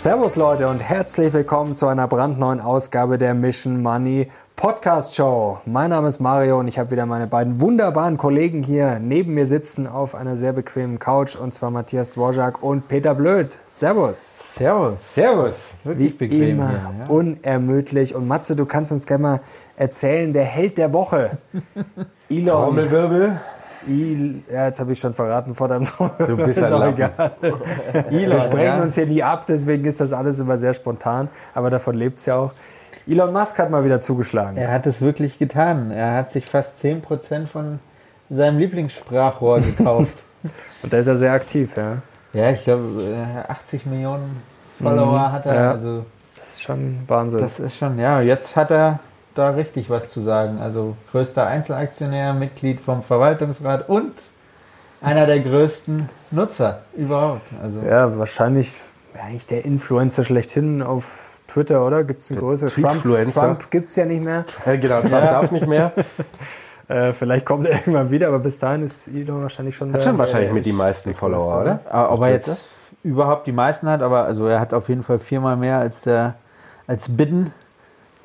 Servus Leute und herzlich willkommen zu einer brandneuen Ausgabe der Mission Money Podcast Show. Mein Name ist Mario und ich habe wieder meine beiden wunderbaren Kollegen hier neben mir sitzen auf einer sehr bequemen Couch und zwar Matthias Dvorak und Peter Blöd. Servus. Servus, Servus. Wirklich Wie bequem immer hier, ja? unermüdlich. Und Matze, du kannst uns gerne mal erzählen, der Held der Woche. Elon. Trommelwirbel. Il, ja, jetzt habe ich schon verraten vor deinem Du bist ist auch egal. Elon, Wir sprechen uns hier nie ab, deswegen ist das alles immer sehr spontan. Aber davon lebt es ja auch. Elon Musk hat mal wieder zugeschlagen. Er hat es wirklich getan. Er hat sich fast 10% von seinem Lieblingssprachrohr gekauft. Und da ist er sehr aktiv, ja. Ja, ich glaube, 80 Millionen Follower mhm. hat er. Ja. Also, das ist schon Wahnsinn. Das ist schon, ja. Jetzt hat er da richtig was zu sagen. Also größter Einzelaktionär, Mitglied vom Verwaltungsrat und einer der größten Nutzer überhaupt. Also ja, wahrscheinlich eigentlich der Influencer schlechthin auf Twitter, oder? Gibt es einen größeren? Trump, Trump gibt es ja nicht mehr. Ja, genau, Trump ja. darf nicht mehr. äh, vielleicht kommt er irgendwann wieder, aber bis dahin ist Elon wahrscheinlich schon. Hat schon wahrscheinlich mit die meisten Follower, oder? Aber ob er jetzt überhaupt die meisten hat, aber also er hat auf jeden Fall viermal mehr als der als Biden.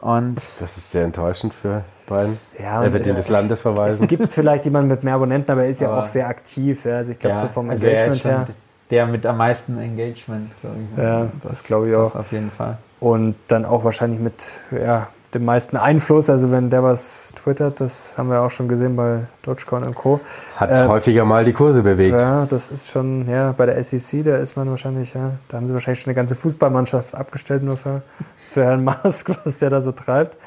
Und das ist sehr enttäuschend für Biden. Ja, er wird in des Landes verweisen. Es gibt vielleicht jemanden mit mehr Abonnenten, aber er ist ja auch sehr aktiv. Ja. Also ich glaube, ja, so vom also Engagement her. Der mit am meisten Engagement, glaube ich. Ja, das glaube ich auch. Auf jeden Fall. Und dann auch wahrscheinlich mit ja, dem meisten Einfluss. Also wenn der was twittert, das haben wir auch schon gesehen bei Dogecoin und Co. Hat äh, häufiger mal die Kurse bewegt. Ja, das ist schon, ja, bei der SEC, da ist man wahrscheinlich, ja, da haben sie wahrscheinlich schon eine ganze Fußballmannschaft abgestellt, nur für, für Herrn Musk, was der da so treibt.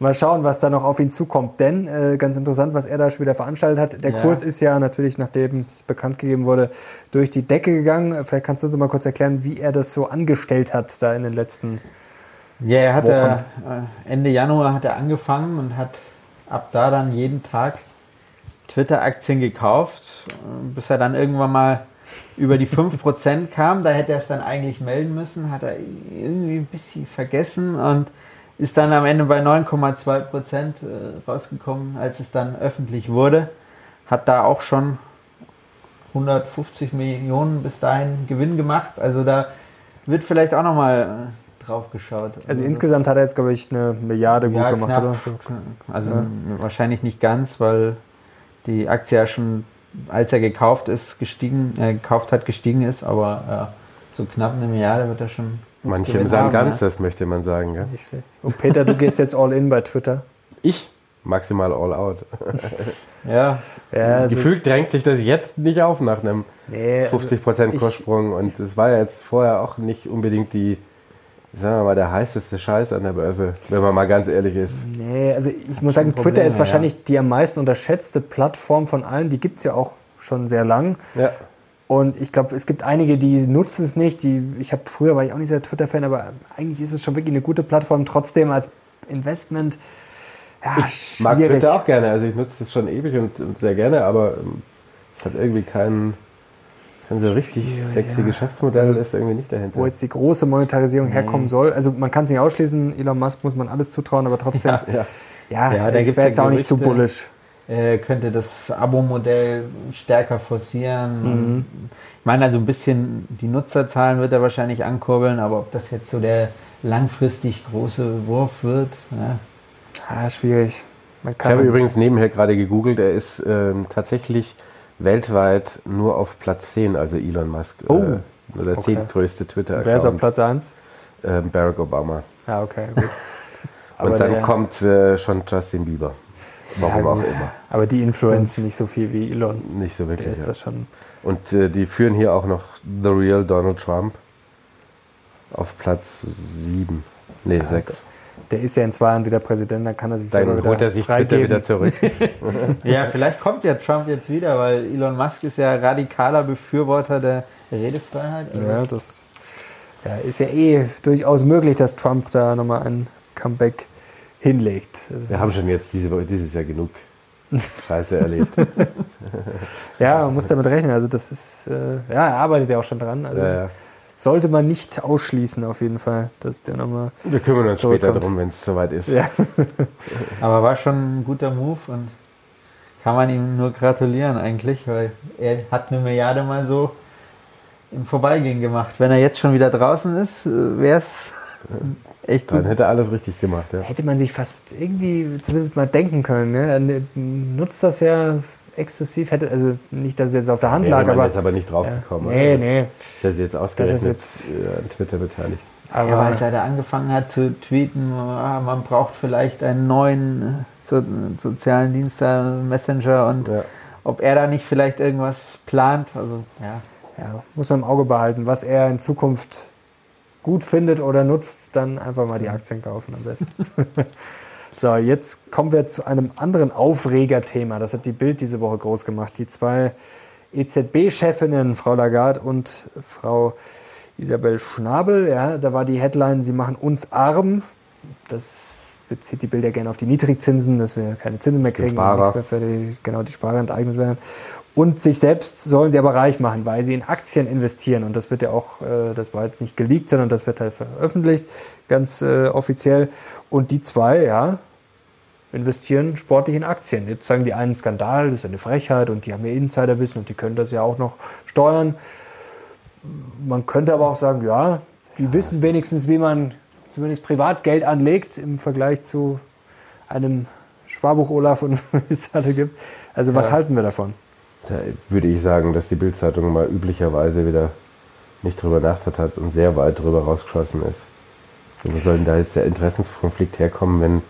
Mal schauen, was da noch auf ihn zukommt. Denn äh, ganz interessant, was er da schon wieder veranstaltet hat. Der ja. Kurs ist ja natürlich, nachdem es bekannt gegeben wurde, durch die Decke gegangen. Vielleicht kannst du uns mal kurz erklären, wie er das so angestellt hat da in den letzten ja, er hat äh, Ende Januar hat er angefangen und hat ab da dann jeden Tag Twitter-Aktien gekauft, bis er dann irgendwann mal über die 5% kam. Da hätte er es dann eigentlich melden müssen, hat er irgendwie ein bisschen vergessen und ist dann am Ende bei 9,2% äh, rausgekommen, als es dann öffentlich wurde. Hat da auch schon 150 Millionen bis dahin Gewinn gemacht. Also da wird vielleicht auch nochmal drauf geschaut. Also, insgesamt hat er jetzt, glaube ich, eine Milliarde gut ja, gemacht, knapp, oder? Also ja. wahrscheinlich nicht ganz, weil die Aktie ja schon, als er gekauft ist, gestiegen, äh, gekauft hat, gestiegen ist, aber äh, so knapp eine Milliarde wird er schon. Manche sagen Ganzes, ja? möchte man sagen. Ja? Und Peter, du gehst jetzt all in bei Twitter. Ich? Maximal all out. ja. ja also Gefühlt drängt sich das jetzt nicht auf nach einem nee, 50% also Kurssprung. Und es war ja jetzt vorher auch nicht unbedingt die sagen wir mal, der heißeste Scheiß an der Börse, wenn man mal ganz ehrlich ist. Nee, also ich muss sagen, Probleme, Twitter ist wahrscheinlich ja. die am meisten unterschätzte Plattform von allen. Die gibt es ja auch schon sehr lang. Ja. Und ich glaube, es gibt einige, die nutzen es nicht. Die, ich habe früher war ich auch nicht sehr Twitter-Fan, aber eigentlich ist es schon wirklich eine gute Plattform. Trotzdem als Investment. Ja, ich schwierig. mag Twitter auch gerne. Also ich nutze es schon ewig und, und sehr gerne, aber ähm, es hat irgendwie keinen ein so richtig sexy ja. Geschäftsmodell also, ist irgendwie nicht dahinter. Wo jetzt die große Monetarisierung herkommen soll. Also man kann es nicht ausschließen, Elon Musk muss man alles zutrauen, aber trotzdem, ja, ja. ja, ja da ich wäre jetzt auch nicht zu bullisch. Er könnte das Abo-Modell stärker forcieren. Mhm. Ich meine, also ein bisschen die Nutzerzahlen wird er wahrscheinlich ankurbeln, aber ob das jetzt so der langfristig große Wurf wird, ja. Ah, schwierig. ich habe übrigens nebenher gerade gegoogelt, er ist ähm, tatsächlich weltweit nur auf Platz 10, also Elon Musk. Oh. Äh, der okay. zehntgrößte Twitter-Account. Wer ist auf Platz 1? Äh, Barack Obama. Ja, okay, gut. Und dann kommt äh, schon Justin Bieber. Warum ja, auch immer. Aber die influenzen nicht so viel wie Elon. Nicht so wirklich. Der ist ja. das schon. Und äh, die führen hier auch noch The Real Donald Trump auf Platz 7. Nee, 6. der ist ja in zwei Jahren wieder Präsident, dann kann er sich dann selber holt er sich Twitter wieder zurück. ja, vielleicht kommt ja Trump jetzt wieder, weil Elon Musk ist ja radikaler Befürworter der Redefreiheit. Also ja, das ja, ist ja eh durchaus möglich, dass Trump da nochmal ein Comeback hinlegt. Wir haben schon jetzt diese, dieses Jahr genug Scheiße erlebt. ja, man muss damit rechnen. Also das ist, äh, ja, er arbeitet ja auch schon dran. Also ja, ja. Sollte man nicht ausschließen auf jeden Fall, dass der nochmal. Wir kümmern uns später darum, wenn es soweit ist. Ja. Aber war schon ein guter Move und kann man ihm nur gratulieren eigentlich, weil er hat eine Milliarde mal so im Vorbeigehen gemacht. Wenn er jetzt schon wieder draußen ist, äh, wäre es echt gut. Dann hätte er alles richtig gemacht. Ja. Hätte man sich fast irgendwie zumindest mal denken können. Ne? Er nutzt das ja exzessiv. Hätte, also nicht, dass es jetzt auf der Hand nee, lag, aber. jetzt aber nicht drauf gekommen. Ja. Nee, nee. Ist jetzt ausgerechnet das ist jetzt, äh, an Twitter beteiligt. Aber ja, weil seit er angefangen hat zu tweeten, ah, man braucht vielleicht einen neuen äh, so, sozialen Dienst, Messenger und ja. ob er da nicht vielleicht irgendwas plant. Also ja ja, muss man im Auge behalten. Was er in Zukunft gut findet oder nutzt, dann einfach mal die Aktien kaufen am besten. so, jetzt kommen wir zu einem anderen Aufregerthema. Das hat die Bild diese Woche groß gemacht. Die zwei EZB-Chefinnen, Frau Lagarde und Frau Isabel Schnabel, ja, da war die Headline, sie machen uns arm. Das bezieht die Bilder gerne auf die Niedrigzinsen, dass wir keine Zinsen mehr kriegen, mehr für die, genau die Sparer enteignet werden. Und sich selbst sollen sie aber reich machen, weil sie in Aktien investieren. Und das wird ja auch, äh, das war jetzt nicht geleakt, sondern das wird halt veröffentlicht, ganz äh, offiziell. Und die zwei, ja, investieren sportlich in Aktien. Jetzt sagen die einen Skandal, das ist eine Frechheit und die haben ja Insiderwissen und die können das ja auch noch steuern. Man könnte aber auch sagen, ja, die wissen wenigstens, wie man zumindest Privatgeld anlegt im Vergleich zu einem Sparbuch Olaf und wie es alle gibt. Also was ja. halten wir davon? Da würde ich sagen, dass die Bildzeitung mal üblicherweise wieder nicht drüber nachgedacht hat und sehr weit drüber rausgeschossen ist. Wo soll denn da jetzt der Interessenskonflikt herkommen, wenn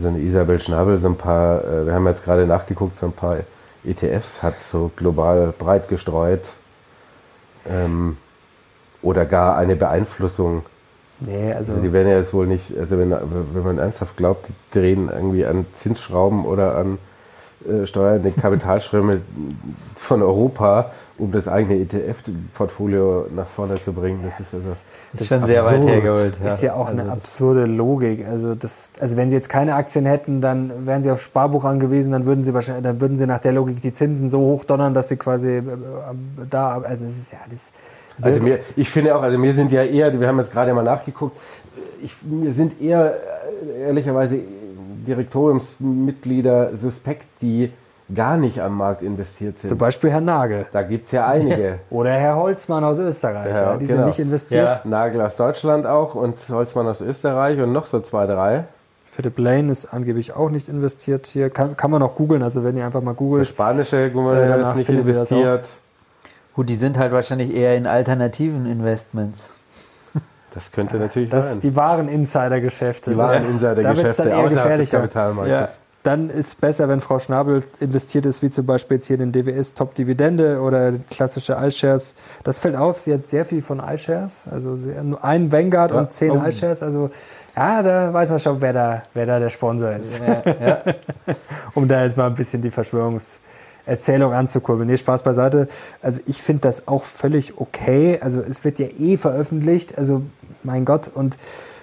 so eine Isabel Schnabel so ein paar, äh, wir haben jetzt gerade nachgeguckt, so ein paar ETFs hat, so global breit gestreut ähm, oder gar eine Beeinflussung Nee, also, also die werden ja jetzt wohl nicht, also wenn, wenn man ernsthaft glaubt, die drehen irgendwie an Zinsschrauben oder an äh, steuernde Kapitalströme von Europa, um das eigene ETF-Portfolio nach vorne zu bringen. Das ist also das ist schon sehr weit hergeholt. Ja. Ist ja auch also eine absurde Logik. Also das, also wenn sie jetzt keine Aktien hätten, dann wären sie auf Sparbuch angewiesen, dann würden sie wahrscheinlich, dann würden sie nach der Logik die Zinsen so hoch donnern, dass sie quasi äh, da, also es ist ja das also mir, ich finde auch, also mir sind ja eher, wir haben jetzt gerade mal nachgeguckt, ich, mir sind eher äh, ehrlicherweise Direktoriumsmitglieder suspekt, die gar nicht am Markt investiert sind. Zum Beispiel Herr Nagel. Da gibt es ja einige. Oder Herr Holzmann aus Österreich. Ja, ja, die genau. sind nicht investiert. Ja. Nagel aus Deutschland auch und Holzmann aus Österreich und noch so zwei, drei. Philipp Lane ist angeblich auch nicht investiert hier. Kann, kann man auch googeln, also wenn ihr einfach mal googelt. Der spanische Gouverneur äh, ist nicht investiert. Gut, die sind halt wahrscheinlich eher in alternativen Investments. Das könnte natürlich das sein. Das die wahren Insidergeschäfte. Die wahren Insidergeschäfte außerhalb des Kapitalmarktes. Ja. Dann ist es besser, wenn Frau Schnabel investiert ist, wie zum Beispiel jetzt hier in den DWS Top Dividende oder klassische iShares. Das fällt auf, sie hat sehr viel von iShares, also nur ein Vanguard ja. und zehn oh. iShares. Also ja, da weiß man schon, wer da, wer da der Sponsor ist. Ja, ja. um da jetzt mal ein bisschen die Verschwörungs- Erzählung anzukurbeln. Nee, Spaß beiseite. Also ich finde das auch völlig okay. Also es wird ja eh veröffentlicht. Also mein Gott. Und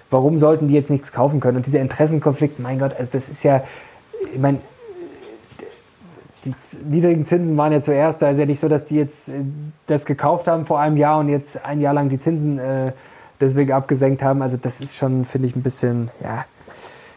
warum sollten die jetzt nichts kaufen können? Und dieser Interessenkonflikt, mein Gott, also das ist ja, ich meine, die niedrigen Zinsen waren ja zuerst, da ist ja nicht so, dass die jetzt äh, das gekauft haben vor einem Jahr und jetzt ein Jahr lang die Zinsen äh, deswegen abgesenkt haben. Also das ist schon, finde ich, ein bisschen, ja,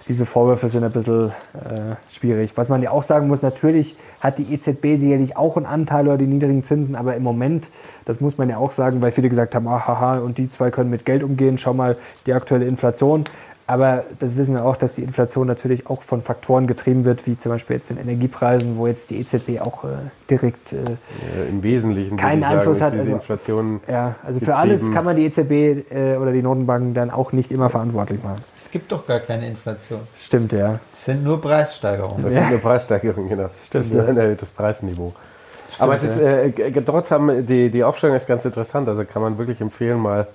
diese Vorwürfe sind ein bisschen äh, schwierig. Was man ja auch sagen muss, natürlich hat die EZB sicherlich auch einen Anteil oder die niedrigen Zinsen, aber im Moment, das muss man ja auch sagen, weil viele gesagt haben, ah, haha, und die zwei können mit Geld umgehen, schau mal die aktuelle Inflation. Aber das wissen wir auch, dass die Inflation natürlich auch von Faktoren getrieben wird, wie zum Beispiel jetzt den Energiepreisen, wo jetzt die EZB auch äh, direkt äh, ja, im Wesentlichen keinen Einfluss sagen, hat. Also, Inflation ja, also für alles kann man die EZB äh, oder die Notenbanken dann auch nicht immer verantwortlich machen. Es gibt doch gar keine Inflation. Stimmt, ja. Es sind nur Preissteigerungen. Das ja. sind nur Preissteigerungen, genau. Stimmt, das ist nur ein erhöhtes Preisniveau. Stimmt, Aber es ist, äh, trotzdem, die, die Aufstellung ist ganz interessant. Also kann man wirklich empfehlen, mal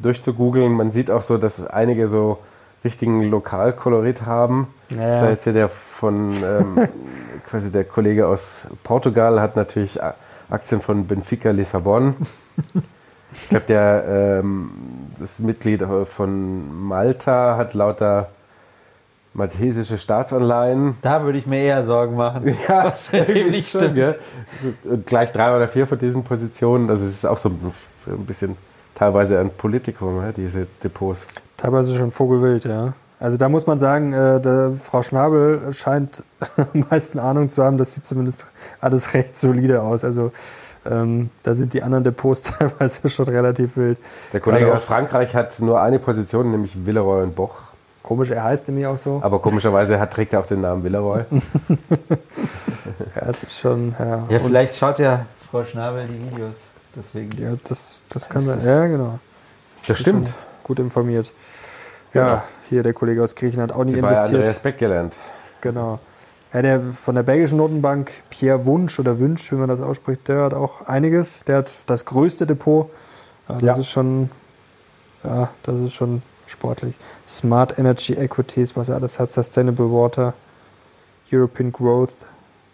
durchzugoogeln. Man sieht auch so, dass einige so richtigen Lokalkolorit haben. Ja. Das heißt ja der von ähm, quasi der Kollege aus Portugal hat natürlich Aktien von Benfica Lissabon. Ich glaube, der ähm, das Mitglied von Malta hat lauter maltesische Staatsanleihen. Da würde ich mir eher Sorgen machen. Ja, was mit dem nicht stimmt. Ja. Gleich drei oder vier von diesen Positionen. Das ist auch so ein bisschen teilweise ein Politikum, diese Depots. Teilweise schon Vogelwild, ja. Also da muss man sagen, äh, Frau Schnabel scheint am meisten Ahnung zu haben. Das sieht zumindest alles recht solide aus. Also ähm, da sind die anderen Depots teilweise schon relativ wild. Der Kollege aus Frankreich hat nur eine Position, nämlich Villeroy und Boch. Komisch, er heißt nämlich auch so. Aber komischerweise hat, trägt er auch den Namen Villeroy. ja, es ist schon. Ja, ja vielleicht schaut ja Frau Schnabel die Videos. Deswegen. Ja, das, das kann sein. Ja, genau. Das, das stimmt. Gut informiert. Ja, ja, hier der Kollege aus Griechenland auch nicht Sie investiert. Bei Respekt gelernt. Genau. Ja, der von der belgischen Notenbank, Pierre Wunsch oder Wünsch, wie man das ausspricht, der hat auch einiges. Der hat das größte Depot. Das ja. ist schon, ja, das ist schon sportlich. Smart Energy Equities, was er alles hat, Sustainable Water, European Growth,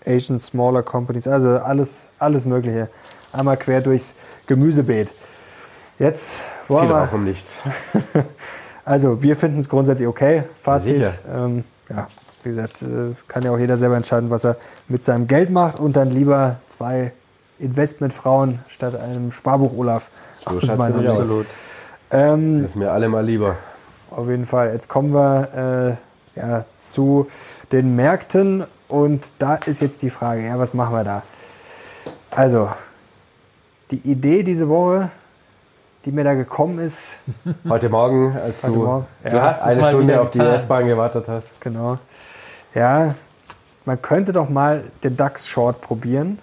Asian Smaller Companies, also alles, alles Mögliche. Einmal quer durchs Gemüsebeet. Jetzt wollen Viel wir. Auch um nichts. also, wir finden es grundsätzlich okay. Fazit. Ähm, ja, wie gesagt, äh, kann ja auch jeder selber entscheiden, was er mit seinem Geld macht und dann lieber zwei Investmentfrauen statt einem Sparbuch Olaf. So Sicht. Absolut. Ähm, das ist mir alle mal lieber. Auf jeden Fall. Jetzt kommen wir äh, ja, zu den Märkten und da ist jetzt die Frage, ja, was machen wir da? Also, die Idee diese Woche, die mir da gekommen ist. Heute Morgen, als Heute du, Morgen, ja, du hast eine Stunde auf die S-Bahn gewartet hast. Genau. Ja, man könnte doch mal den DAX-Short probieren,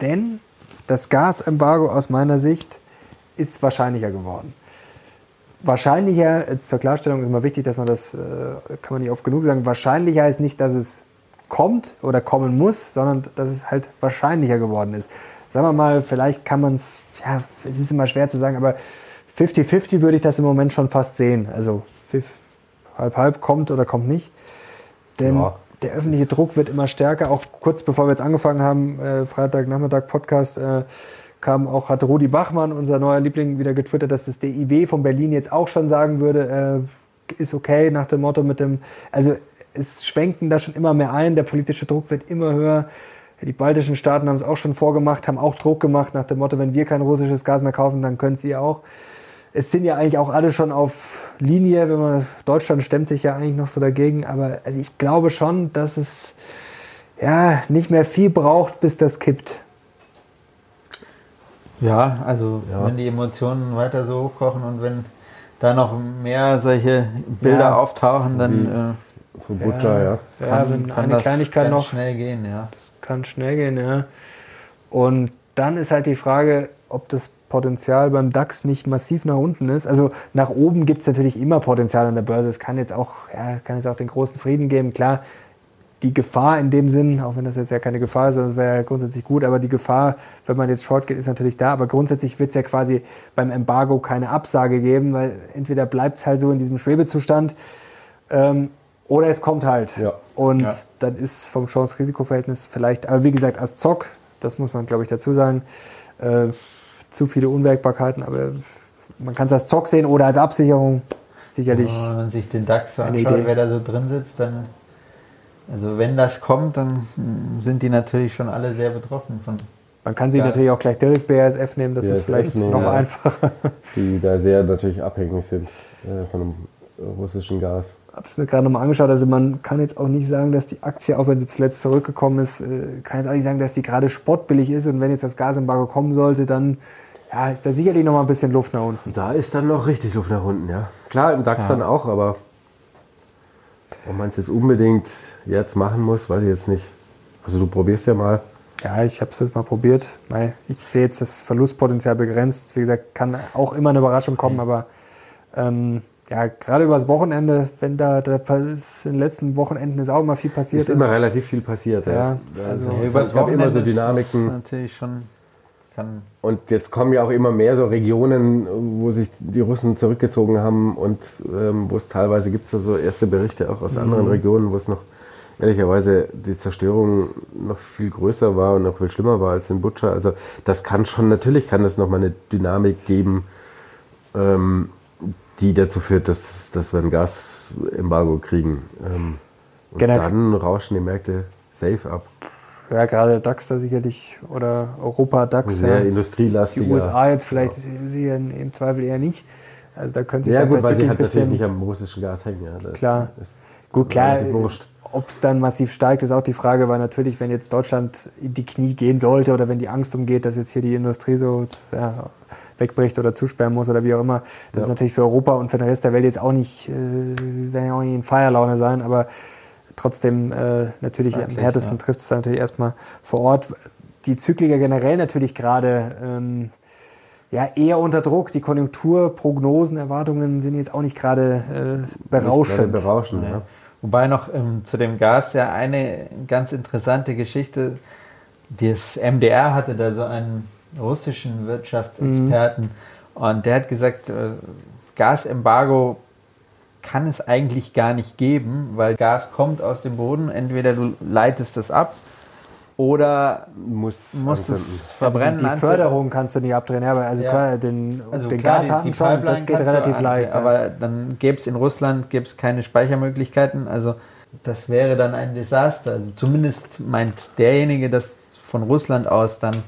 denn das Gasembargo aus meiner Sicht ist wahrscheinlicher geworden. Wahrscheinlicher, zur Klarstellung ist immer wichtig, dass man das, äh, kann man nicht oft genug sagen, wahrscheinlicher ist nicht, dass es kommt oder kommen muss, sondern dass es halt wahrscheinlicher geworden ist. Sagen wir mal, vielleicht kann man es, ja, es ist immer schwer zu sagen, aber 50-50 würde ich das im Moment schon fast sehen. Also halb-halb kommt oder kommt nicht. Denn ja. der öffentliche Druck wird immer stärker. Auch kurz bevor wir jetzt angefangen haben, äh, Freitagnachmittag Podcast, äh, kam auch, hat Rudi Bachmann, unser neuer Liebling, wieder getwittert, dass das DIW von Berlin jetzt auch schon sagen würde, äh, ist okay nach dem Motto mit dem, also es schwenken da schon immer mehr ein, der politische Druck wird immer höher. Die baltischen Staaten haben es auch schon vorgemacht, haben auch Druck gemacht nach dem Motto, wenn wir kein russisches Gas mehr kaufen, dann können sie auch es sind ja eigentlich auch alle schon auf Linie, wenn man Deutschland stemmt sich ja eigentlich noch so dagegen, aber also ich glaube schon, dass es ja nicht mehr viel braucht, bis das kippt. Ja, also ja. wenn die Emotionen weiter so hochkochen und wenn da noch mehr solche Bilder ja. auftauchen, dann äh, von Butcher, ja. ja. Kann, wenn kann eine Kleinigkeit noch schnell gehen, ja. Kann schnell gehen, ja. Und dann ist halt die Frage, ob das Potenzial beim DAX nicht massiv nach unten ist. Also nach oben gibt es natürlich immer Potenzial an der Börse. Es kann jetzt auch, ja, kann jetzt auch den großen Frieden geben. Klar, die Gefahr in dem Sinn, auch wenn das jetzt ja keine Gefahr ist, das wäre ja grundsätzlich gut, aber die Gefahr, wenn man jetzt short geht, ist natürlich da. Aber grundsätzlich wird es ja quasi beim Embargo keine Absage geben, weil entweder bleibt es halt so in diesem Schwebezustand ähm, oder es kommt halt. Ja. Und ja. dann ist vom Chance-Risiko-Verhältnis vielleicht, aber wie gesagt, als Zock, das muss man glaube ich dazu sagen, äh, zu viele Unwägbarkeiten, aber man kann es als Zock sehen oder als Absicherung. Sicherlich. Ja, wenn man sich den DAX so anschaut, wer da so drin sitzt, dann, also wenn das kommt, dann sind die natürlich schon alle sehr betroffen von. Man kann sie natürlich auch gleich direkt BASF nehmen, das BASF ist vielleicht nehmen, noch ja. einfacher. Die da sehr natürlich abhängig sind äh, von dem russischen Gas. Ich habe es mir gerade nochmal angeschaut. Also man kann jetzt auch nicht sagen, dass die Aktie, auch wenn sie zuletzt zurückgekommen ist, äh, kann jetzt auch nicht sagen, dass die gerade spottbillig ist. Und wenn jetzt das Gasembargo kommen sollte, dann ja, ist da sicherlich noch mal ein bisschen Luft nach unten. Da ist dann noch richtig Luft nach unten, ja. Klar, im DAX ja. dann auch, aber ob man es jetzt unbedingt jetzt machen muss, weiß ich jetzt nicht. Also du probierst ja mal. Ja, ich habe es jetzt mal probiert. Ich sehe jetzt das Verlustpotenzial begrenzt. Wie gesagt, kann auch immer eine Überraschung kommen, mhm. aber ähm, ja, gerade übers Wochenende, wenn da, da ist in den letzten Wochenenden ist auch immer viel passiert. Ist immer relativ viel passiert, ja. ja also, also es gab immer so Dynamiken. natürlich schon. Und jetzt kommen ja auch immer mehr so Regionen, wo sich die Russen zurückgezogen haben und ähm, wo es teilweise gibt es so erste Berichte auch aus mhm. anderen Regionen, wo es noch ehrlicherweise die Zerstörung noch viel größer war und noch viel schlimmer war als in Butcher. Also das kann schon, natürlich kann das nochmal eine Dynamik geben, ähm, die dazu führt, dass, dass wir ein Gasembargo kriegen. Ähm, und Generell. dann rauschen die Märkte safe ab. Ja, gerade DAX da sicherlich oder Europa DAX. Sehr ja. industrielastiger. Die USA jetzt vielleicht ja. im Zweifel eher nicht. Also da können sich ja, gut, weil sie halt natürlich nicht am russischen Gas hängen. Ja. Das klar. gut, klar. Ob es dann massiv steigt, ist auch die Frage, weil natürlich, wenn jetzt Deutschland in die Knie gehen sollte oder wenn die Angst umgeht, dass jetzt hier die Industrie so ja, wegbricht oder zusperren muss oder wie auch immer, das ja. ist natürlich für Europa und für den Rest der Welt jetzt auch nicht, äh, werden ja auch nicht in Feierlaune sein, aber trotzdem äh, natürlich okay, am härtesten ja. trifft es natürlich erstmal vor Ort. Die Zykliker generell natürlich gerade ähm, ja, eher unter Druck. Die Konjunkturprognosen, Erwartungen sind jetzt auch nicht gerade äh, berauschend. Nicht berauschend ja. Wobei noch ähm, zu dem Gas ja eine ganz interessante Geschichte. Das MDR hatte da so einen russischen Wirtschaftsexperten mhm. und der hat gesagt, äh, Gasembargo kann es eigentlich gar nicht geben, weil Gas kommt aus dem Boden. Entweder du leitest das ab oder muss, musst es verbrennen. Also die, die Förderung kannst du nicht abdrehen, aber also ja. klar, den, also den Gashahn schon, das geht relativ leicht. Aber ja. dann gäbe es in Russland gäb's keine Speichermöglichkeiten, also das wäre dann ein Desaster. Also zumindest meint derjenige, dass von Russland aus dann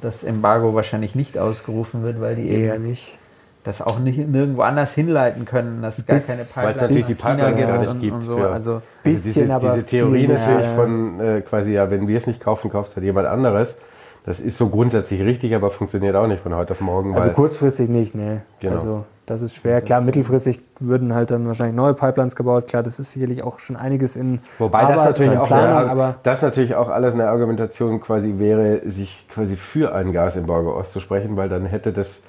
das Embargo wahrscheinlich nicht ausgerufen wird, weil die eher nicht das auch nicht nirgendwo anders hinleiten können, dass gar keine Pipeline natürlich die Pipeline gerade gibt. Und so. Für, also bisschen, also diese, diese Theorie natürlich von äh, quasi, ja, wenn wir es nicht kaufen, kauft es halt jemand anderes. Das ist so grundsätzlich richtig, aber funktioniert auch nicht von heute auf morgen. Also kurzfristig nicht, ne. Genau. Also das ist schwer. Klar, mittelfristig würden halt dann wahrscheinlich neue Pipelines gebaut. Klar, das ist sicherlich auch schon einiges in Wobei Arbeit das natürlich auch Planung, eine, aber das natürlich auch alles eine Argumentation quasi wäre, sich quasi für ein Gasembargo auszusprechen, weil dann hätte das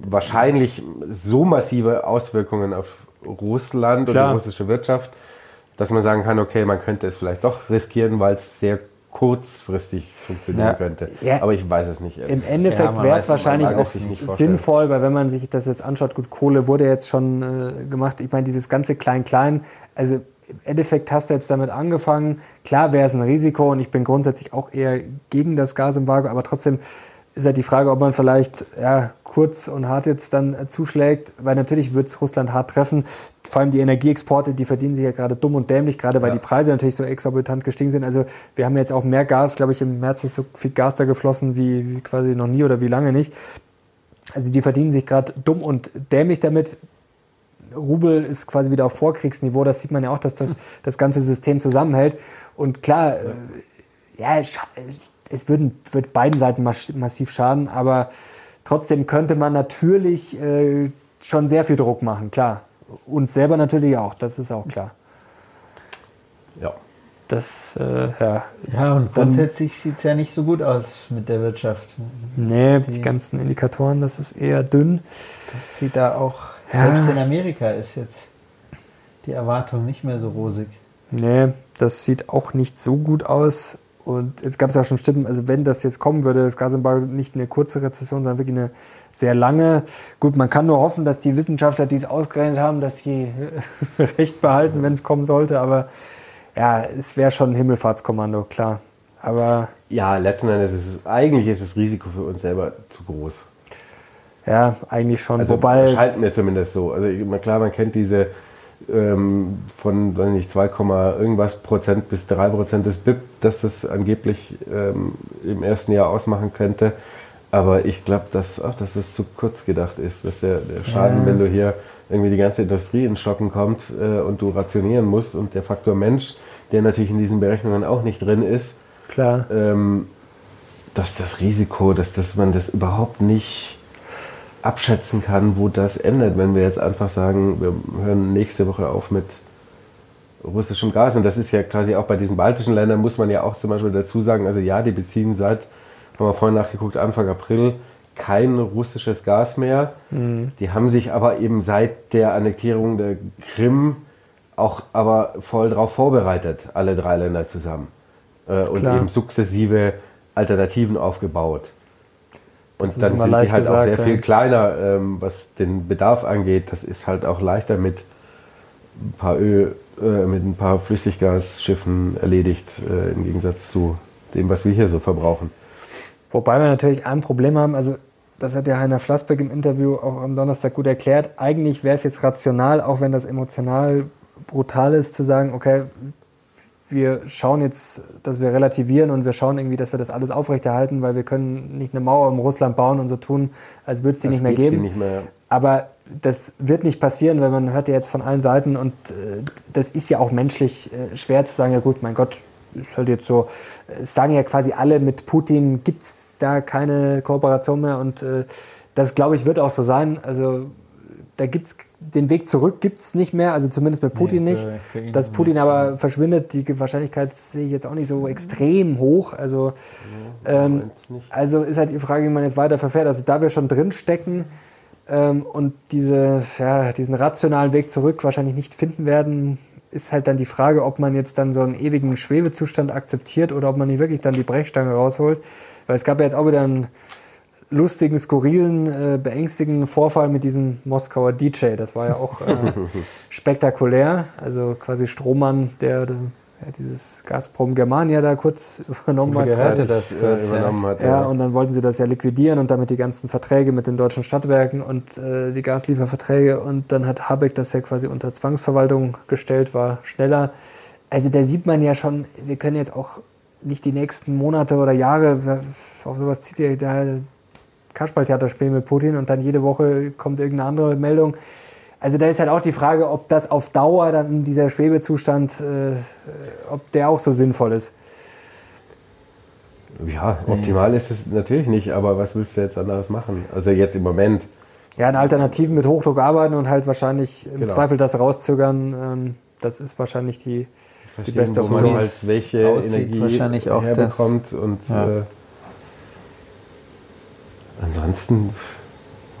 wahrscheinlich so massive Auswirkungen auf Russland Klar. und die russische Wirtschaft, dass man sagen kann, okay, man könnte es vielleicht doch riskieren, weil es sehr kurzfristig funktionieren ja. könnte. Ja. Aber ich weiß es nicht. Im Endeffekt ja, wäre es wahrscheinlich auch sinnvoll, weil wenn man sich das jetzt anschaut, gut, Kohle wurde jetzt schon äh, gemacht. Ich meine, dieses ganze Klein-Klein, also im Endeffekt hast du jetzt damit angefangen. Klar wäre es ein Risiko und ich bin grundsätzlich auch eher gegen das Gasembargo, aber trotzdem ist halt die Frage, ob man vielleicht ja, kurz und hart jetzt dann äh, zuschlägt, weil natürlich wird es Russland hart treffen. Vor allem die Energieexporte, die verdienen sich ja gerade dumm und dämlich, gerade weil ja. die Preise natürlich so exorbitant gestiegen sind. Also wir haben jetzt auch mehr Gas, glaube ich, im März ist so viel Gas da geflossen wie, wie quasi noch nie oder wie lange nicht. Also die verdienen sich gerade dumm und dämlich damit. Rubel ist quasi wieder auf Vorkriegsniveau. Das sieht man ja auch, dass das, das ganze System zusammenhält. Und klar, ja, äh, es würden, wird beiden Seiten massiv schaden, aber Trotzdem könnte man natürlich äh, schon sehr viel Druck machen, klar. Uns selber natürlich auch, das ist auch klar. Ja. Das, äh, ja. Ja, und grundsätzlich sieht es ja nicht so gut aus mit der Wirtschaft. Nee, die, die ganzen Indikatoren, das ist eher dünn. Das sieht da auch, ja. selbst in Amerika ist jetzt die Erwartung nicht mehr so rosig. Nee, das sieht auch nicht so gut aus. Und jetzt gab es ja schon Stimmen, also wenn das jetzt kommen würde, das Gasembargo nicht eine kurze Rezession, sondern wirklich eine sehr lange. Gut, man kann nur hoffen, dass die Wissenschaftler, die es ausgerechnet haben, dass sie recht behalten, wenn es kommen sollte. Aber ja, es wäre schon ein Himmelfahrtskommando, klar. Aber ja, letzten Endes ist es eigentlich ist das Risiko für uns selber zu groß. Ja, eigentlich schon. Also Wobei schalten wir zumindest so. Also klar, man kennt diese ähm, von weiß nicht, 2, irgendwas Prozent bis 3 Prozent des BIP, dass das angeblich ähm, im ersten Jahr ausmachen könnte. Aber ich glaube, dass, dass das zu kurz gedacht ist, dass der, der Schaden, ja. wenn du hier irgendwie die ganze Industrie in Stocken kommt äh, und du rationieren musst und der Faktor Mensch, der natürlich in diesen Berechnungen auch nicht drin ist, Klar. Ähm, dass das Risiko, dass, dass man das überhaupt nicht abschätzen kann, wo das endet, wenn wir jetzt einfach sagen, wir hören nächste Woche auf mit russischem Gas. Und das ist ja quasi auch bei diesen baltischen Ländern, muss man ja auch zum Beispiel dazu sagen, also ja, die beziehen seit, haben wir vorhin nachgeguckt, Anfang April kein russisches Gas mehr. Mhm. Die haben sich aber eben seit der Annektierung der Krim auch aber voll darauf vorbereitet, alle drei Länder zusammen. Äh, und Klar. eben sukzessive Alternativen aufgebaut. Und dann sind die halt gesagt, auch sehr viel kleiner, ähm, was den Bedarf angeht. Das ist halt auch leichter mit ein paar Öl, äh, mit ein paar Flüssiggasschiffen erledigt, äh, im Gegensatz zu dem, was wir hier so verbrauchen. Wobei wir natürlich ein Problem haben, also das hat ja Heiner Flassbeck im Interview auch am Donnerstag gut erklärt. Eigentlich wäre es jetzt rational, auch wenn das emotional brutal ist, zu sagen, okay, wir schauen jetzt, dass wir relativieren und wir schauen irgendwie, dass wir das alles aufrechterhalten, weil wir können nicht eine Mauer um Russland bauen und so tun, als würde es die das nicht mehr geben. Nicht mehr. Aber das wird nicht passieren, weil man hört ja jetzt von allen Seiten und äh, das ist ja auch menschlich äh, schwer zu sagen, ja gut, mein Gott, ist halt jetzt so, es sagen ja quasi alle, mit Putin gibt es da keine Kooperation mehr und äh, das, glaube ich, wird auch so sein. Also da gibt es den Weg zurück gibt es nicht mehr, also zumindest mit Putin nee, nicht. Für, für Dass Putin aber verschwindet, die Wahrscheinlichkeit sehe ich jetzt auch nicht so extrem hoch. Also, ähm, also ist halt die Frage, wie man jetzt weiter verfährt. Also da wir schon drin stecken ähm, und diese, ja, diesen rationalen Weg zurück wahrscheinlich nicht finden werden, ist halt dann die Frage, ob man jetzt dann so einen ewigen Schwebezustand akzeptiert oder ob man nicht wirklich dann die Brechstange rausholt. Weil es gab ja jetzt auch wieder ein lustigen, skurrilen, äh, beängstigenden Vorfall mit diesem Moskauer DJ. Das war ja auch äh, spektakulär. Also quasi Strohmann, der, der ja, dieses Gazprom Germania da kurz übernommen hat. Hatte das, äh, übernommen hat. Ja, ja, und dann wollten sie das ja liquidieren und damit die ganzen Verträge mit den deutschen Stadtwerken und äh, die Gaslieferverträge. Und dann hat Habeck das ja quasi unter Zwangsverwaltung gestellt, war schneller. Also da sieht man ja schon, wir können jetzt auch nicht die nächsten Monate oder Jahre, auf sowas zieht ja da Kasperltheater spielen mit Putin und dann jede Woche kommt irgendeine andere Meldung. Also da ist halt auch die Frage, ob das auf Dauer dann dieser Schwebezustand, äh, ob der auch so sinnvoll ist. Ja, optimal ist es natürlich nicht, aber was willst du jetzt anderes machen? Also jetzt im Moment. Ja, in Alternativen mit Hochdruck arbeiten und halt wahrscheinlich im genau. Zweifel das rauszögern, ähm, das ist wahrscheinlich die, die beste Option. Wo man halt welche Energie wahrscheinlich auch herbekommt und ja. äh, ansonsten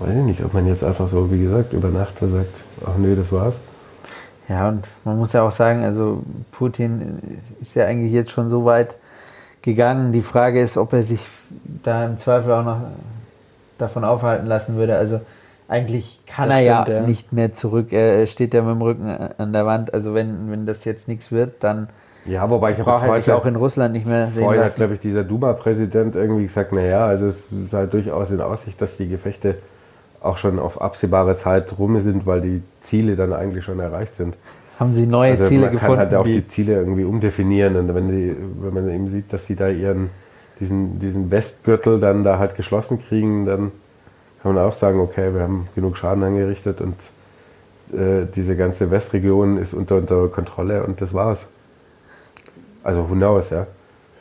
weiß ich nicht, ob man jetzt einfach so, wie gesagt, über Nacht sagt, ach nee, das war's. Ja, und man muss ja auch sagen, also Putin ist ja eigentlich jetzt schon so weit gegangen. Die Frage ist, ob er sich da im Zweifel auch noch davon aufhalten lassen würde. Also eigentlich kann das er stimmt, ja, ja, nicht mehr zurück. Er steht ja mit dem Rücken an der Wand. Also wenn, wenn das jetzt nichts wird, dann ja, wobei ich habe sich auch in Russland nicht mehr sehen Vorhin hat, glaube ich, dieser Duma-Präsident irgendwie gesagt, naja, also es ist halt durchaus in Aussicht, dass die Gefechte auch schon auf absehbare Zeit rum sind, weil die Ziele dann eigentlich schon erreicht sind. Haben Sie neue also Ziele gefunden? Man kann halt auch die Ziele irgendwie umdefinieren und wenn, die, wenn man eben sieht, dass sie da ihren diesen, diesen Westgürtel dann da halt geschlossen kriegen, dann kann man auch sagen, okay, wir haben genug Schaden angerichtet und äh, diese ganze Westregion ist unter unserer Kontrolle und das war's. Also who knows, ja.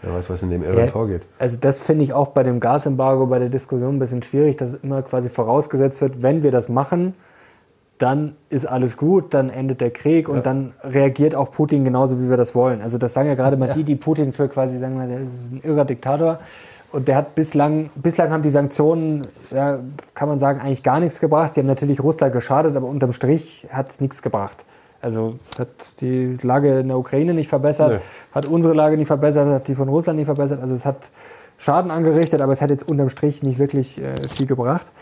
Wer weiß, was in dem Irren ja, vorgeht. Also das finde ich auch bei dem Gasembargo, bei der Diskussion ein bisschen schwierig, dass immer quasi vorausgesetzt wird, wenn wir das machen, dann ist alles gut, dann endet der Krieg ja. und dann reagiert auch Putin genauso, wie wir das wollen. Also das sagen ja gerade mal ja. die, die Putin für quasi sagen, der ist ein irrer Diktator. Und der hat bislang, bislang haben die Sanktionen, ja, kann man sagen, eigentlich gar nichts gebracht. Sie haben natürlich Russland geschadet, aber unterm Strich hat es nichts gebracht. Also hat die Lage in der Ukraine nicht verbessert, nee. hat unsere Lage nicht verbessert, hat die von Russland nicht verbessert. Also es hat Schaden angerichtet, aber es hat jetzt unterm Strich nicht wirklich äh, viel gebracht.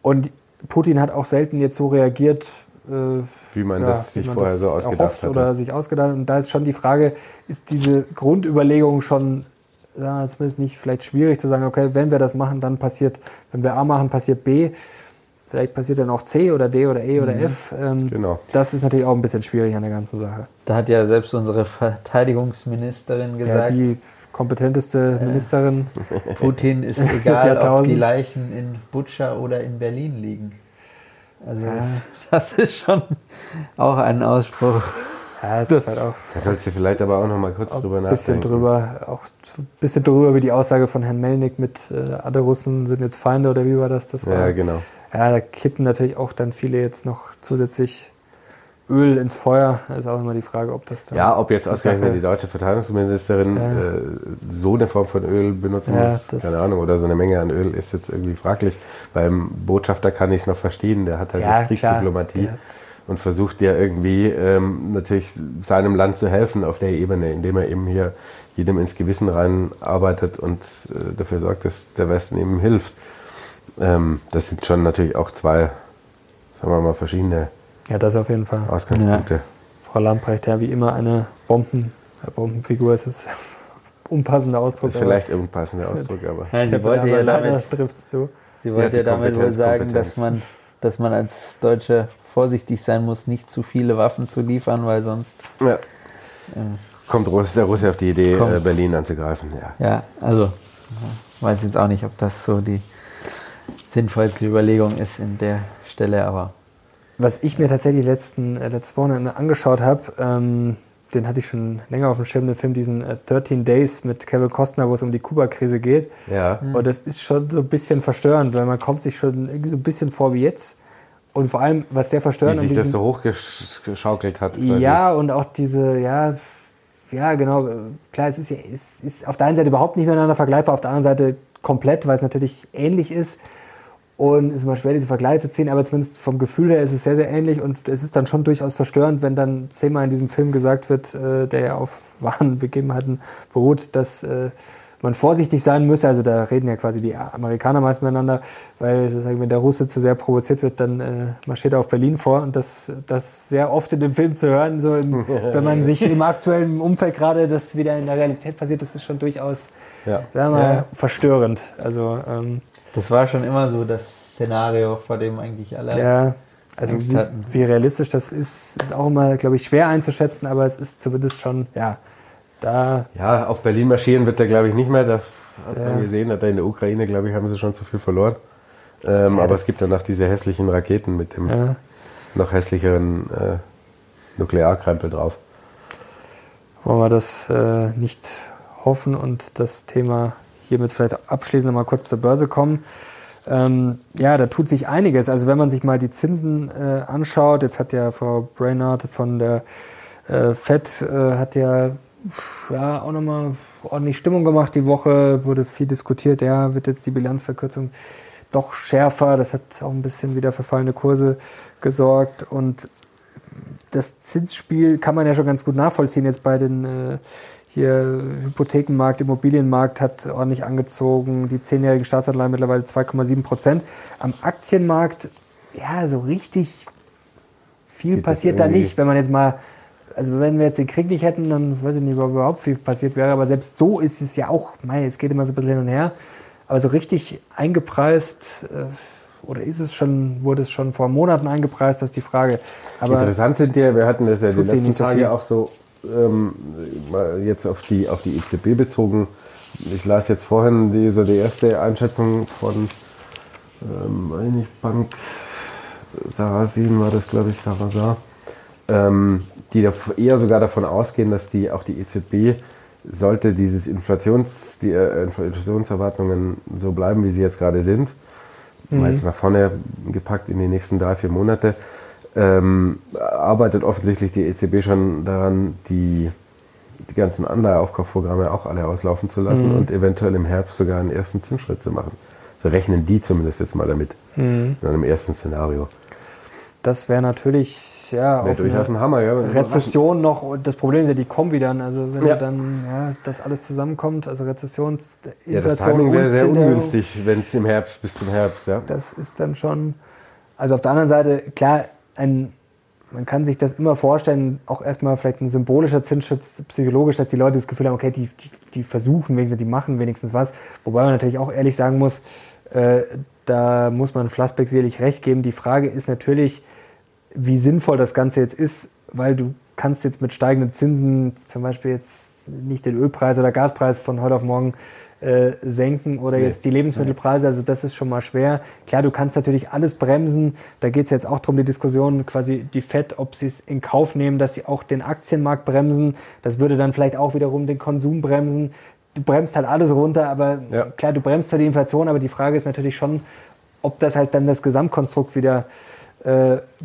Und Putin hat auch selten jetzt so reagiert, äh, wie man ja, das sich man vorher das so ausgedacht hat. Oder sich ausgedacht. Und da ist schon die Frage, ist diese Grundüberlegung schon wir, zumindest nicht vielleicht schwierig zu sagen, okay, wenn wir das machen, dann passiert, wenn wir A machen, passiert B. Vielleicht passiert dann auch C oder D oder E oder mhm. F. Ähm, genau. Das ist natürlich auch ein bisschen schwierig an der ganzen Sache. Da hat ja selbst unsere Verteidigungsministerin gesagt. Ja, die kompetenteste äh, Ministerin. Putin ist egal, ob die Leichen in Butscha oder in Berlin liegen. Also ja. das ist schon auch ein Ausspruch. Ja, das, ist halt auch. Da sollst du vielleicht aber auch noch mal kurz drüber bisschen nachdenken. Drüber, auch ein bisschen drüber über die Aussage von Herrn Melnik mit äh, alle Russen sind jetzt Feinde oder wie war das? das war, ja, genau. Ja, da kippen natürlich auch dann viele jetzt noch zusätzlich Öl ins Feuer. Das ist auch immer die Frage, ob das dann. Ja, ob jetzt ausgerechnet die deutsche Verteidigungsministerin ja. äh, so eine Form von Öl benutzen ja, muss, keine Ahnung, oder so eine Menge an Öl ist jetzt irgendwie fraglich. Beim Botschafter kann ich es noch verstehen, der hat halt ja, Kriegsdiplomatie und versucht ja irgendwie ähm, natürlich seinem Land zu helfen auf der Ebene, indem er eben hier jedem ins Gewissen reinarbeitet und äh, dafür sorgt, dass der Westen eben hilft. ähm, das sind schon natürlich auch zwei, sagen wir mal, verschiedene ja, das auf jeden Fall. Ausgangspunkte. Ja. Frau Lamprecht, ja, wie immer eine Bomben, Bombenfigur ist es unpassender Ausdruck. Das ist vielleicht ein unpassender Ausdruck, aber. Ja, die wollte ja leider trifft es zu. Sie wollte ja damit wohl sagen, dass man, dass man als Deutsche vorsichtig sein muss, nicht zu viele Waffen zu liefern, weil sonst. Ja. Äh, kommt der Russe auf die Idee, kommt. Äh, Berlin anzugreifen. Ja, ja also weiß jetzt auch nicht, ob das so die sinnvollste Überlegung ist in der Stelle, aber. Was ich mir tatsächlich letzten, äh, letztes Wochenende angeschaut habe, ähm, den hatte ich schon länger auf dem Schirm, den Film, diesen 13 äh, Days mit Kevin Costner, wo es um die Kuba-Krise geht. Ja. Und das ist schon so ein bisschen verstörend, weil man kommt sich schon irgendwie so ein bisschen vor wie jetzt. Und vor allem, was sehr verstörend ist. Wie sich das so hochgeschaukelt hat. Ja, und auch diese, ja, ja, genau. Klar, es ist, es ist auf der einen Seite überhaupt nicht miteinander vergleichbar, auf der anderen Seite komplett, weil es natürlich ähnlich ist. Und es ist immer schwer, diese Vergleiche zu ziehen, aber zumindest vom Gefühl her ist es sehr, sehr ähnlich. Und es ist dann schon durchaus verstörend, wenn dann zehnmal in diesem Film gesagt wird, äh, der ja auf wahren Begebenheiten beruht, dass äh, man vorsichtig sein müsse. Also da reden ja quasi die Amerikaner meist miteinander, weil sozusagen, wenn der Russe zu sehr provoziert wird, dann äh, marschiert er auf Berlin vor. Und das, das sehr oft in dem Film zu hören, so im, wenn man sich im aktuellen Umfeld gerade das wieder in der Realität passiert, das ist schon durchaus ja. sagen wir mal, ja. verstörend. Also ähm, das war schon immer so das Szenario, vor dem eigentlich alle. Ja, also wie, wie, realistisch das ist, ist auch immer, glaube ich, schwer einzuschätzen, aber es ist zumindest schon, ja, da. Ja, auf Berlin marschieren wird er, glaube ich, nicht mehr. Da hat ja. man gesehen, hat er in der Ukraine, glaube ich, haben sie schon zu viel verloren. Ähm, ja, aber es gibt dann noch diese hässlichen Raketen mit dem ja. noch hässlicheren äh, Nuklearkrempel drauf. Wollen wir das äh, nicht hoffen und das Thema hiermit vielleicht abschließend mal kurz zur Börse kommen. Ähm, ja, da tut sich einiges. Also wenn man sich mal die Zinsen äh, anschaut, jetzt hat ja Frau Brainard von der äh, FED äh, hat ja, ja auch nochmal ordentlich Stimmung gemacht. Die Woche wurde viel diskutiert. Ja, wird jetzt die Bilanzverkürzung doch schärfer. Das hat auch ein bisschen wieder für fallende Kurse gesorgt. Und das Zinsspiel kann man ja schon ganz gut nachvollziehen jetzt bei den äh, hier Hypothekenmarkt, Immobilienmarkt hat ordentlich angezogen, die zehnjährigen Staatsanleihen mittlerweile 2,7 Prozent. Am Aktienmarkt, ja, so richtig viel Geht passiert da nicht. Wenn man jetzt mal, also wenn wir jetzt den Krieg nicht hätten, dann weiß ich nicht, ob überhaupt viel passiert wäre. Aber selbst so ist es ja auch, mei, es geht immer so ein bisschen hin und her. Aber so richtig eingepreist, äh, oder ist es schon, wurde es schon vor Monaten eingepreist, das ist die Frage. Aber Interessant sind ja, wir hatten das ja die letzten Tage so auch so ähm, jetzt auf die, auf die EZB bezogen, ich las jetzt vorhin die, so die erste Einschätzung von ähm, Bank Sarasin war das, glaube ich, Sarasar, ähm, die eher sogar davon ausgehen, dass die auch die EZB sollte dieses Inflations, die äh, Inflationserwartungen so bleiben, wie sie jetzt gerade sind, mhm. mal jetzt nach vorne gepackt in die nächsten drei, vier Monate, ähm, arbeitet offensichtlich die EZB schon daran, die, die ganzen Anleiheaufkaufprogramme auch alle auslaufen zu lassen mhm. und eventuell im Herbst sogar einen ersten Zinsschritt zu machen. So rechnen die zumindest jetzt mal damit, mhm. in einem ersten Szenario. Das wäre natürlich ja, auf durchaus ein Hammer, ja, Rezession noch. Das Problem ist ja, die kommen wieder. Also wenn ja. dann ja, das alles zusammenkommt, also Rezession, Inflation ja, das Timing wäre sehr ungünstig, wenn es im Herbst bis zum Herbst. Ja. Das ist dann schon. Also auf der anderen Seite, klar, ein, man kann sich das immer vorstellen, auch erstmal vielleicht ein symbolischer Zinsschutz, psychologisch, dass die Leute das Gefühl haben, okay, die, die, die versuchen wenigstens, die machen wenigstens was. Wobei man natürlich auch ehrlich sagen muss, äh, da muss man Flassbeck sicherlich recht geben. Die Frage ist natürlich, wie sinnvoll das Ganze jetzt ist, weil du kannst jetzt mit steigenden Zinsen zum Beispiel jetzt nicht den Ölpreis oder Gaspreis von heute auf morgen äh, senken oder nee. jetzt die Lebensmittelpreise. Also das ist schon mal schwer. Klar, du kannst natürlich alles bremsen. Da geht es jetzt auch darum, die Diskussion quasi die FED, ob sie es in Kauf nehmen, dass sie auch den Aktienmarkt bremsen. Das würde dann vielleicht auch wiederum den Konsum bremsen. Du bremst halt alles runter, aber ja. klar, du bremst zwar die Inflation, aber die Frage ist natürlich schon, ob das halt dann das Gesamtkonstrukt wieder äh,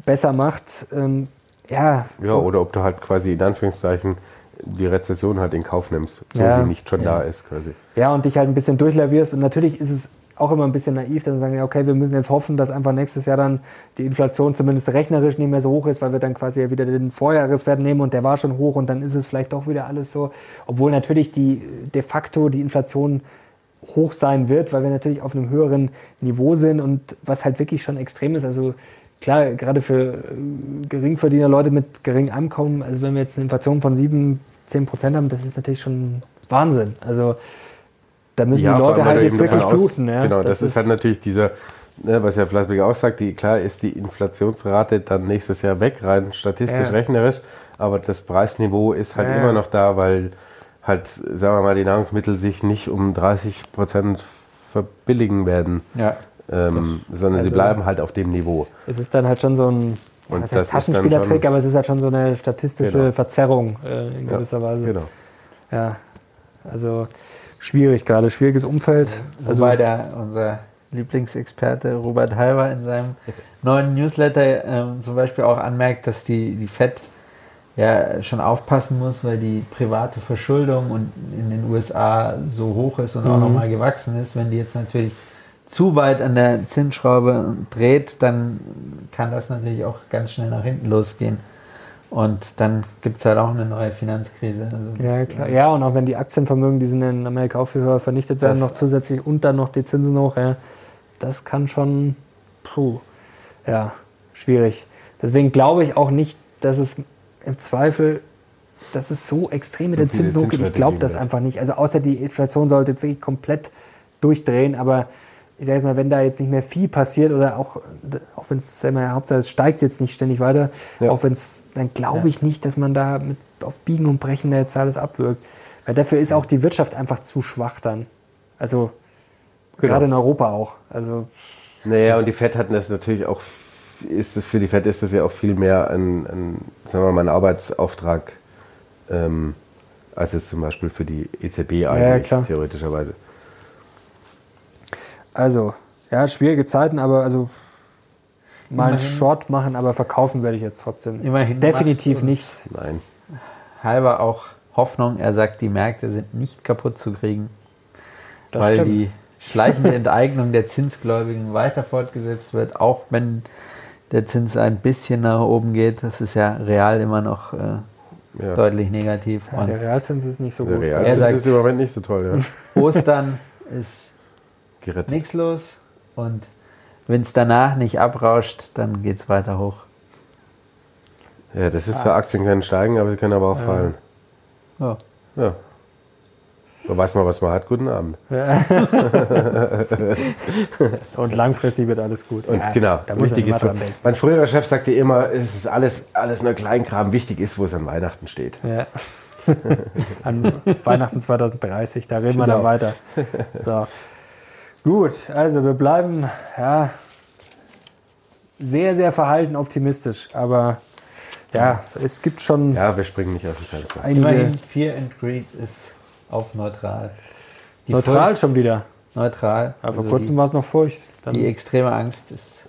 besser macht. Ähm, ja. Ja, oder ob du halt quasi in Anführungszeichen die Rezession halt in Kauf nimmst, so ja, sie nicht schon ja. da ist quasi. Ja, und dich halt ein bisschen durchlavierst. Und natürlich ist es auch immer ein bisschen naiv, dann sagen, ja, okay, wir müssen jetzt hoffen, dass einfach nächstes Jahr dann die Inflation zumindest rechnerisch nicht mehr so hoch ist, weil wir dann quasi wieder den Vorjahreswert nehmen und der war schon hoch und dann ist es vielleicht doch wieder alles so. Obwohl natürlich die de facto die Inflation hoch sein wird, weil wir natürlich auf einem höheren Niveau sind und was halt wirklich schon extrem ist. Also klar, gerade für äh, Geringverdiener, Leute mit geringem Einkommen, also wenn wir jetzt eine Inflation von 7, 10 Prozent haben, das ist natürlich schon Wahnsinn. Also da müssen ja, die Leute halt jetzt wirklich bluten. Ja? Genau, das, das ist, halt natürlich dieser, ne, was ja Fleißbeck auch sagt, die, klar ist die Inflationsrate dann nächstes Jahr weg, rein statistisch, ja. rechnerisch, aber das Preisniveau ist halt immer noch da, weil halt, sagen wir mal, die Nahrungsmittel sich nicht um 30 Prozent verbilligen werden. Ja. Ähm, sondern also, sie bleiben halt auf dem Niveau. Es ist dann halt schon so ein ja, das heißt Taschenspielertrick, aber es ist halt schon so eine statistische genau. Verzerrung äh, in gewisser ja, Weise. Genau. Ja, also schwierig gerade, schwieriges Umfeld. Ja, also, wobei der, unser Lieblingsexperte Robert Halber in seinem neuen Newsletter ähm, zum Beispiel auch anmerkt, dass die, die FED ja schon aufpassen muss, weil die private Verschuldung und in den USA so hoch ist und mhm. auch nochmal gewachsen ist. Wenn die jetzt natürlich zu weit an der Zinsschraube dreht, dann kann das natürlich auch ganz schnell nach hinten losgehen. Und dann gibt es halt auch eine neue Finanzkrise. Also ja, klar. Ja, und auch wenn die Aktienvermögen, die sind in Amerika auch viel höher vernichtet werden, noch zusätzlich und dann noch die Zinsen hoch, ja, das kann schon, puh, ja, schwierig. Deswegen glaube ich auch nicht, dass es im Zweifel, dass es so extrem mit den Zinsen hochgeht. Ich glaube das einfach nicht. Also außer die Inflation sollte jetzt wirklich komplett durchdrehen, aber ich sage jetzt mal, wenn da jetzt nicht mehr viel passiert oder auch, auch wenn es, Hauptsache es steigt jetzt nicht ständig weiter, ja. auch wenn es, dann glaube ich ja. nicht, dass man da mit auf Biegen und Brechen da jetzt alles abwirkt. Weil dafür ist auch die Wirtschaft einfach zu schwach dann. Also genau. gerade in Europa auch. Also naja, und die FED hatten das natürlich auch, ist es für die FED ist das ja auch viel mehr ein, ein sagen wir mal, ein Arbeitsauftrag ähm, als jetzt zum Beispiel für die EZB eigentlich, ja, theoretischerweise. Also, ja, schwierige Zeiten, aber also mal einen Short machen, aber verkaufen werde ich jetzt trotzdem. Immerhin Definitiv nichts. Nein. Halber auch Hoffnung, er sagt, die Märkte sind nicht kaputt zu kriegen, das weil stimmt. die schleichende Enteignung der Zinsgläubigen weiter fortgesetzt wird, auch wenn der Zins ein bisschen nach oben geht. Das ist ja real immer noch äh, ja. deutlich negativ. Ja, der Realzins ist nicht so der gut. Der Realzins sagt, ist im Moment nicht so toll. Ja. Ostern ist gerettet. Nichts los. Und wenn es danach nicht abrauscht, dann geht es weiter hoch. Ja, das ist ah. so, Aktien können steigen, aber sie können aber auch ja. fallen. Ja. ja. Man weiß mal, was man hat. Guten Abend. Ja. und langfristig wird alles gut. Und ja, genau, da wichtig ist, mein früherer Chef sagte immer, es ist alles, alles nur Kleinkram. Wichtig ist, wo es an Weihnachten steht. Ja. an Weihnachten 2030, da reden genau. wir dann genau. weiter. So. Gut, also wir bleiben ja, sehr, sehr verhalten optimistisch, aber ja, es gibt schon. Ja, wir springen nicht aus dem Fenster. Immerhin Fear and Greed ist auf neutral. Die neutral Furcht, schon wieder? Neutral. Ja, vor also kurzem war es noch Furcht. Dann die extreme Angst ist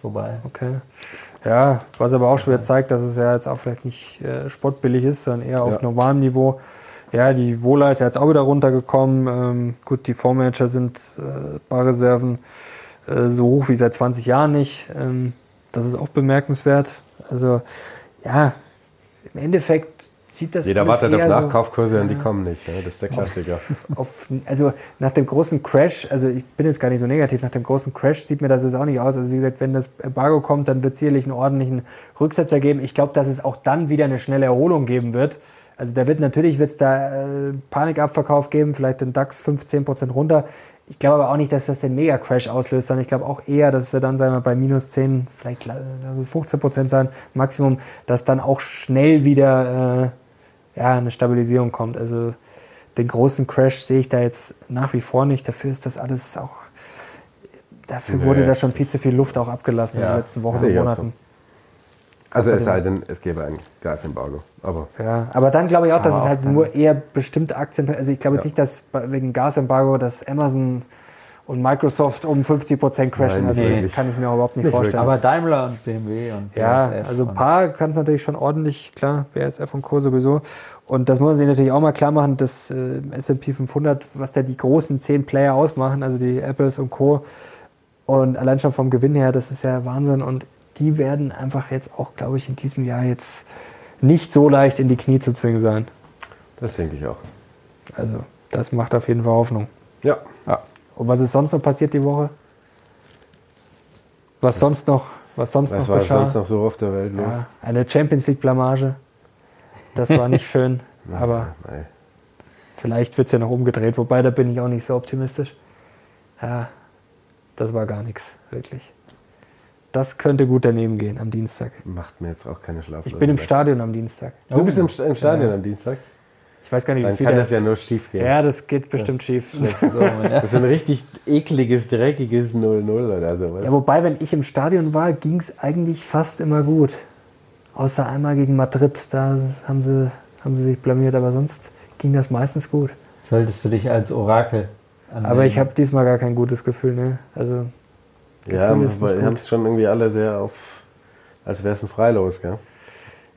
vorbei. Okay. Ja, was aber auch schon wieder zeigt, dass es ja jetzt auch vielleicht nicht äh, sportbillig ist, sondern eher auf ja. normalem Niveau. Ja, die Wohler ist ja jetzt auch wieder runtergekommen. Ähm, gut, die Fondsmanager sind äh, Barreserven äh, so hoch wie seit 20 Jahren nicht. Ähm, das ist auch bemerkenswert. Also ja, im Endeffekt sieht das Jeder wartet auf Nachkaufkurse so, und die kommen nicht. Ja, das ist der Klassiker. Auf, auf, also nach dem großen Crash, also ich bin jetzt gar nicht so negativ, nach dem großen Crash sieht mir das jetzt auch nicht aus. Also wie gesagt, wenn das Embargo kommt, dann wird es sicherlich einen ordentlichen Rücksetzer geben. Ich glaube, dass es auch dann wieder eine schnelle Erholung geben wird. Also da wird natürlich wird's da äh, Panikabverkauf geben, vielleicht den DAX 15 Prozent runter. Ich glaube aber auch nicht, dass das den Mega-Crash auslöst, sondern ich glaube auch eher, dass wir dann, sagen wir, bei minus 10, vielleicht lass es 15 Prozent sein, Maximum, dass dann auch schnell wieder äh, ja, eine Stabilisierung kommt. Also den großen Crash sehe ich da jetzt nach wie vor nicht. Dafür ist das alles auch, dafür nee. wurde da schon viel zu viel Luft auch abgelassen ja. in den letzten Wochen und Monaten. Also es sei denn, es gäbe ein Gasembargo. Aber ja, aber dann glaube ich auch, dass es halt nur eher bestimmte Aktien, also ich glaube jetzt nicht, dass wegen Gasembargo, dass Amazon und Microsoft um 50 Prozent crashen. Nein, also das nicht. kann ich mir überhaupt nicht, nicht vorstellen. Aber Daimler und BMW und Ja, BSF also ein paar kann es natürlich schon ordentlich, klar, BSF und Co. sowieso. Und das muss man sich natürlich auch mal klar machen, dass äh, S&P 500, was da die großen zehn Player ausmachen, also die Apples und Co. Und allein schon vom Gewinn her, das ist ja Wahnsinn. Und die werden einfach jetzt auch, glaube ich, in diesem Jahr jetzt nicht so leicht in die Knie zu zwingen sein. Das denke ich auch. Also, das macht auf jeden Fall Hoffnung. Ja. ja. Und was ist sonst noch passiert die Woche? Was sonst noch, was sonst was noch war geschah? sonst noch so auf der Welt los? Ja, eine Champions League Blamage. Das war nicht schön, aber Nein. vielleicht wird es ja noch umgedreht, wobei da bin ich auch nicht so optimistisch. Ja, das war gar nichts, wirklich. Das könnte gut daneben gehen am Dienstag. Macht mir jetzt auch keine Schlaflose Ich bin im. Stadion am Dienstag. Du bist im, Sta- im Stadion Ja. am Dienstag? Ich weiß gar nicht, wie Dann viel kann das das ja nur schief gehen. Ja, das geht bestimmt schief. So, ja. Das ist ein richtig ekliges, dreckiges 0-0 oder sowas. Ja, wobei, wenn ich im Stadion war, ging es eigentlich fast immer gut. Außer einmal gegen Madrid, da haben sie, haben sie sich blamiert, aber sonst ging das meistens gut. Solltest du dich als Orakel anmelden. Aber ich habe diesmal gar kein gutes Gefühl, ne? Also, ja, wir haben es schon irgendwie alle sehr auf, als wäre es ein Freilos, gell?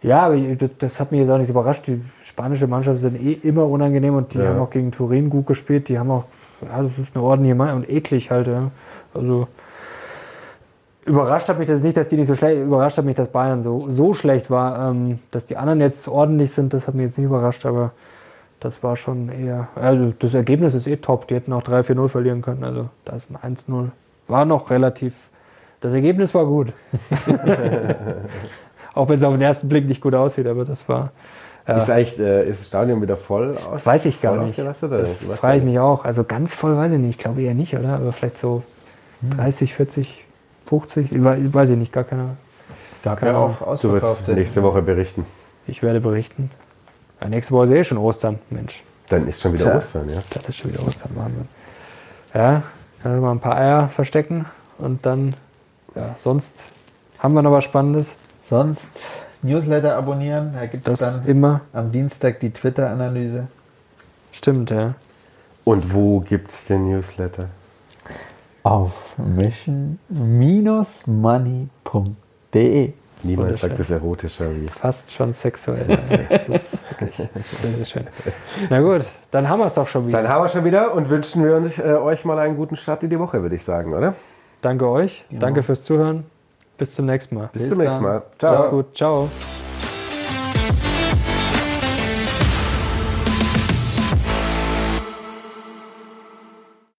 ja, aber das, hat mich jetzt auch nicht überrascht. Die spanische Mannschaft sind eh immer unangenehm und die Ja. haben auch gegen Turin gut gespielt. Die haben auch, ja, das ist eine ordentliche Mannschaft und eklig halt, ja. Also, überrascht hat mich das nicht, dass die nicht so schlecht, überrascht hat mich, dass Bayern so, so schlecht war. Ähm, dass die anderen jetzt ordentlich sind, das hat mich jetzt nicht überrascht, aber das war schon eher, also das Ergebnis ist eh top. Die hätten auch 3-4-0 verlieren können, also da ist ein 1-0. War noch relativ, das Ergebnis war gut. auch wenn es auf den ersten Blick nicht gut aussieht, aber das war, ja. Ist eigentlich äh, ist das Stadion wieder voll aus? Weiß ich gar nicht. oder? Das frage ich gar mich auch. Also ganz voll weiß ich nicht. Ich glaube eher nicht, oder? Aber vielleicht so 30, 40, 50. Ich wei- weiß ich nicht, gar keine Ahnung. gab keine ja auch Du wirst nächste Woche berichten. Ich werde berichten. Ja, nächste Woche ist eh schon Ostern. Mensch, Dann ist schon wieder Tja. Ostern, ja? das ist schon wieder Ostern. Wahnsinn. Ja, dann mal ein paar Eier verstecken und dann, ja, sonst haben wir noch was Spannendes. Sonst Newsletter abonnieren. Da gibt es dann immer am Dienstag die Twitter-Analyse. stimmt, ja. Und wo gibt's den Newsletter? Auf mission-money.de. Niemand sagt es erotischer wie. Fast schon sexuell. Ja, das ist wirklich sehr, sehr schön. Na gut, dann haben wir es doch schon wieder. Dann haben wir schon wieder und wünschen wir uns, äh, euch mal einen guten Start in die Woche, würde ich sagen, oder? Danke euch. Danke fürs Zuhören. Bis zum nächsten Mal. Bis, zum nächsten dann. Mal. Ciao. Macht's gut. Ciao.